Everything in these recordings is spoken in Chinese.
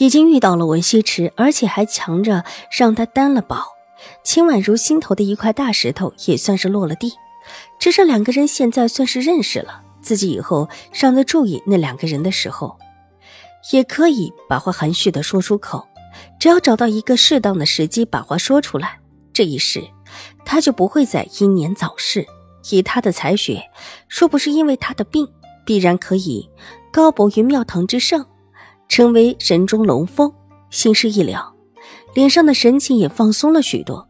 已经遇到了文西池，而且还强着让他担了保。秦婉如心头的一块大石头也算是落了地。只是两个人现在算是认识了，自己以后让他注意那两个人的时候，也可以把话含蓄的说出口。只要找到一个适当的时机把话说出来，这一世他就不会再英年早逝。以他的才学，若不是因为他的病，必然可以高博于庙堂之上。成为人中龙凤，心事一了，脸上的神情也放松了许多，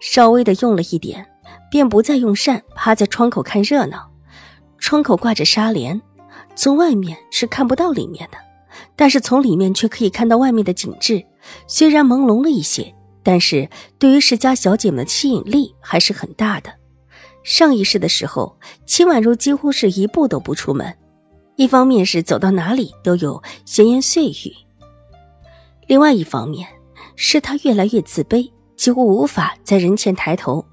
稍微的用了一点，便不再用扇，趴在窗口看热闹。窗口挂着纱帘，从外面是看不到里面的，但是从里面却可以看到外面的景致。虽然朦胧了一些，但是对于世家小姐们的吸引力还是很大的。上一世的时候，秦婉如几乎是一步都不出门。一方面是走到哪里都有闲言碎语，另外一方面是他越来越自卑，几乎无法在人前抬头。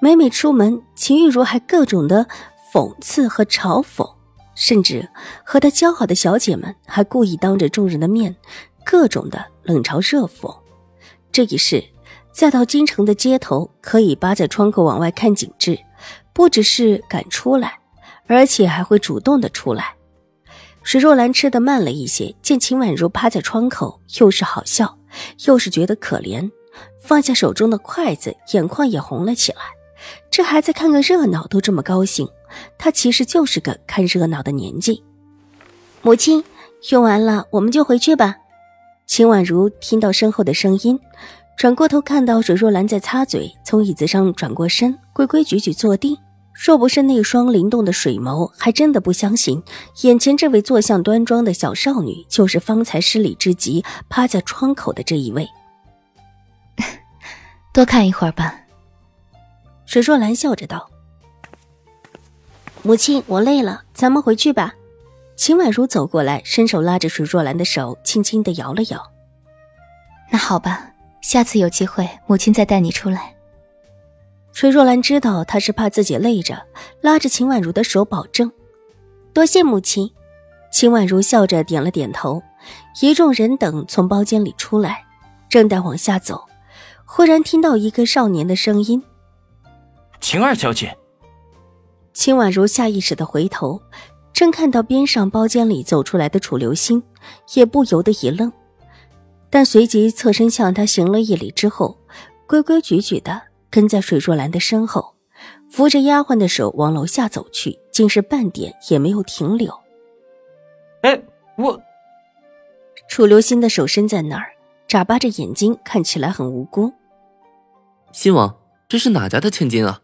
每每出门，秦玉茹还各种的讽刺和嘲讽，甚至和他交好的小姐们还故意当着众人的面各种的冷嘲热讽。这一世，再到京城的街头，可以扒在窗口往外看景致，不只是敢出来，而且还会主动的出来。水若兰吃的慢了一些，见秦婉如趴在窗口，又是好笑，又是觉得可怜，放下手中的筷子，眼眶也红了起来。这孩子看个热闹都这么高兴，他其实就是个看热闹的年纪。母亲，用完了，我们就回去吧。秦婉如听到身后的声音，转过头看到水若兰在擦嘴，从椅子上转过身，规规矩矩坐定。若不是那双灵动的水眸，还真的不相信眼前这位坐相端庄的小少女就是方才失礼之极趴在窗口的这一位。多看一会儿吧。水若兰笑着道：“母亲，我累了，咱们回去吧。”秦婉如走过来，伸手拉着水若兰的手，轻轻的摇了摇。“那好吧，下次有机会，母亲再带你出来。”水若兰知道他是怕自己累着，拉着秦婉如的手保证：“多谢母亲。”秦婉如笑着点了点头。一众人等从包间里出来，正待往下走，忽然听到一个少年的声音：“秦二小姐。”秦婉如下意识的回头，正看到边上包间里走出来的楚留心，也不由得一愣，但随即侧身向他行了一礼之后，规规矩矩的。跟在水若兰的身后，扶着丫鬟的手往楼下走去，竟是半点也没有停留。哎，我……楚留心的手伸在那儿，眨巴着眼睛，看起来很无辜。新王，这是哪家的千金啊？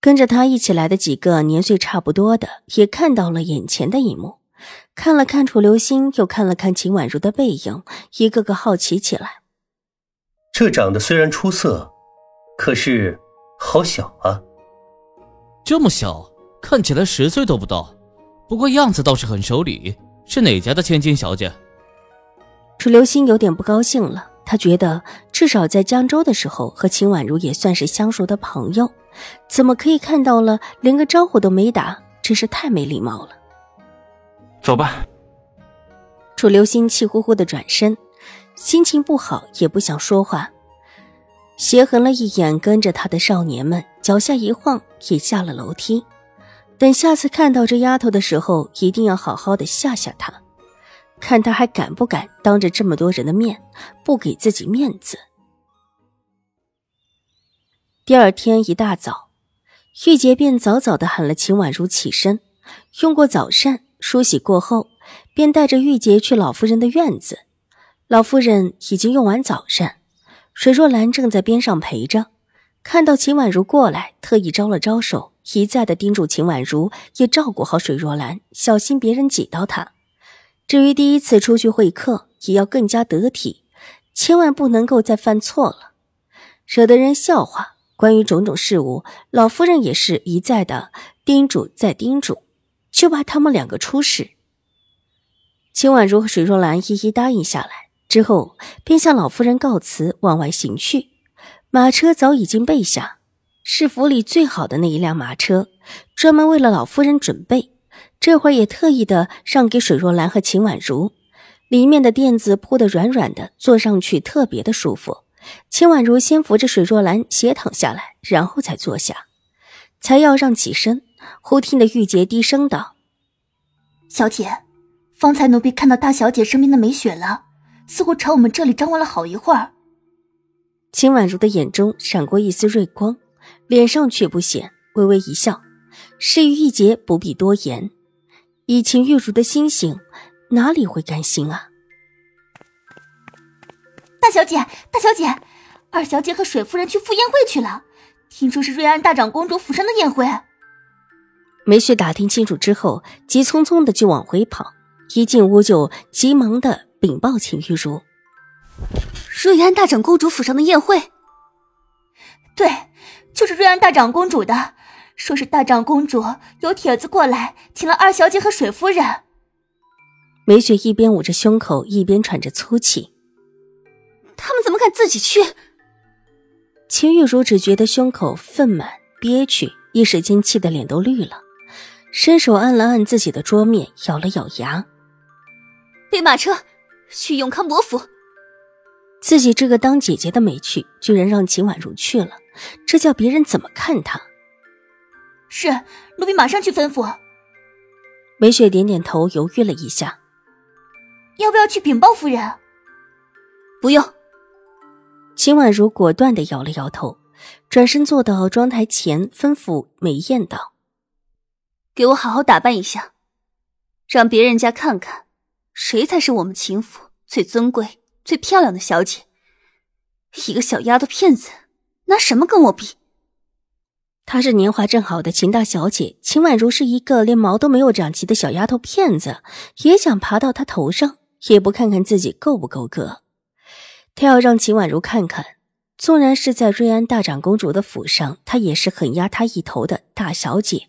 跟着他一起来的几个年岁差不多的，也看到了眼前的一幕，看了看楚留心，又看了看秦婉如的背影，一个个好奇起来。这长得虽然出色。可是，好小啊！这么小，看起来十岁都不到，不过样子倒是很守礼。是哪家的千金小姐？楚留心有点不高兴了，他觉得至少在江州的时候和秦婉如也算是相熟的朋友，怎么可以看到了连个招呼都没打？真是太没礼貌了。走吧。楚留心气呼呼的转身，心情不好，也不想说话。斜横了一眼跟着他的少年们，脚下一晃，也下了楼梯。等下次看到这丫头的时候，一定要好好的吓吓她，看她还敢不敢当着这么多人的面不给自己面子。第二天一大早，玉洁便早早的喊了秦婉如起身，用过早膳，梳洗过后，便带着玉洁去老夫人的院子。老夫人已经用完早膳。水若兰正在边上陪着，看到秦婉如过来，特意招了招手，一再的叮嘱秦婉如也照顾好水若兰，小心别人挤到她。至于第一次出去会客，也要更加得体，千万不能够再犯错了，惹得人笑话。关于种种事务，老夫人也是一再的叮嘱再叮嘱，就怕他们两个出事。秦婉如和水若兰一一答应下来之后，便向老夫人告辞，往外行去。马车早已经备下，是府里最好的那一辆马车，专门为了老夫人准备。这会儿也特意的让给水若兰和秦婉如，里面的垫子铺得软软的，坐上去特别的舒服。秦婉如先扶着水若兰斜躺下来，然后才坐下，才要让起身，忽听得玉洁低声道：“小姐，方才奴婢看到大小姐身边的梅雪了，似乎朝我们这里张望了好一会儿。”秦婉如的眼中闪过一丝锐光，脸上却不显，微微一笑，示意玉洁不必多言。以秦玉茹的心性，哪里会甘心啊？大小姐，大小姐，二小姐和水夫人去赴宴会去了，听说是瑞安大长公主府上的宴会。梅雪打听清楚之后，急匆匆的就往回跑，一进屋就急忙的禀报秦玉茹：瑞安大长公主府上的宴会。对，就是瑞安大长公主的。说是大长公主有帖子过来，请了二小姐和水夫人。梅雪一边捂着胸口，一边喘着粗气。他们怎么敢自己去？秦玉茹只觉得胸口愤满憋屈，一时间气得脸都绿了，伸手按了按自己的桌面，咬了咬牙。备马车，去永康伯府。自己这个当姐姐的没去，居然让秦婉如去了，这叫别人怎么看她？是，奴婢马上去吩咐。梅雪点点头，犹豫了一下，要不要去禀报夫人？不用。秦婉如果断的摇了摇头，转身坐到妆台前，吩咐梅艳道：“给我好好打扮一下，让别人家看看，谁才是我们秦府最尊贵、最漂亮的小姐。一个小丫头片子，拿什么跟我比？”她是年华正好的秦大小姐，秦婉如是一个连毛都没有长齐的小丫头片子，也想爬到她头上，也不看看自己够不够格。他要让秦婉如看看，纵然是在瑞安大长公主的府上，她也是很压她一头的大小姐。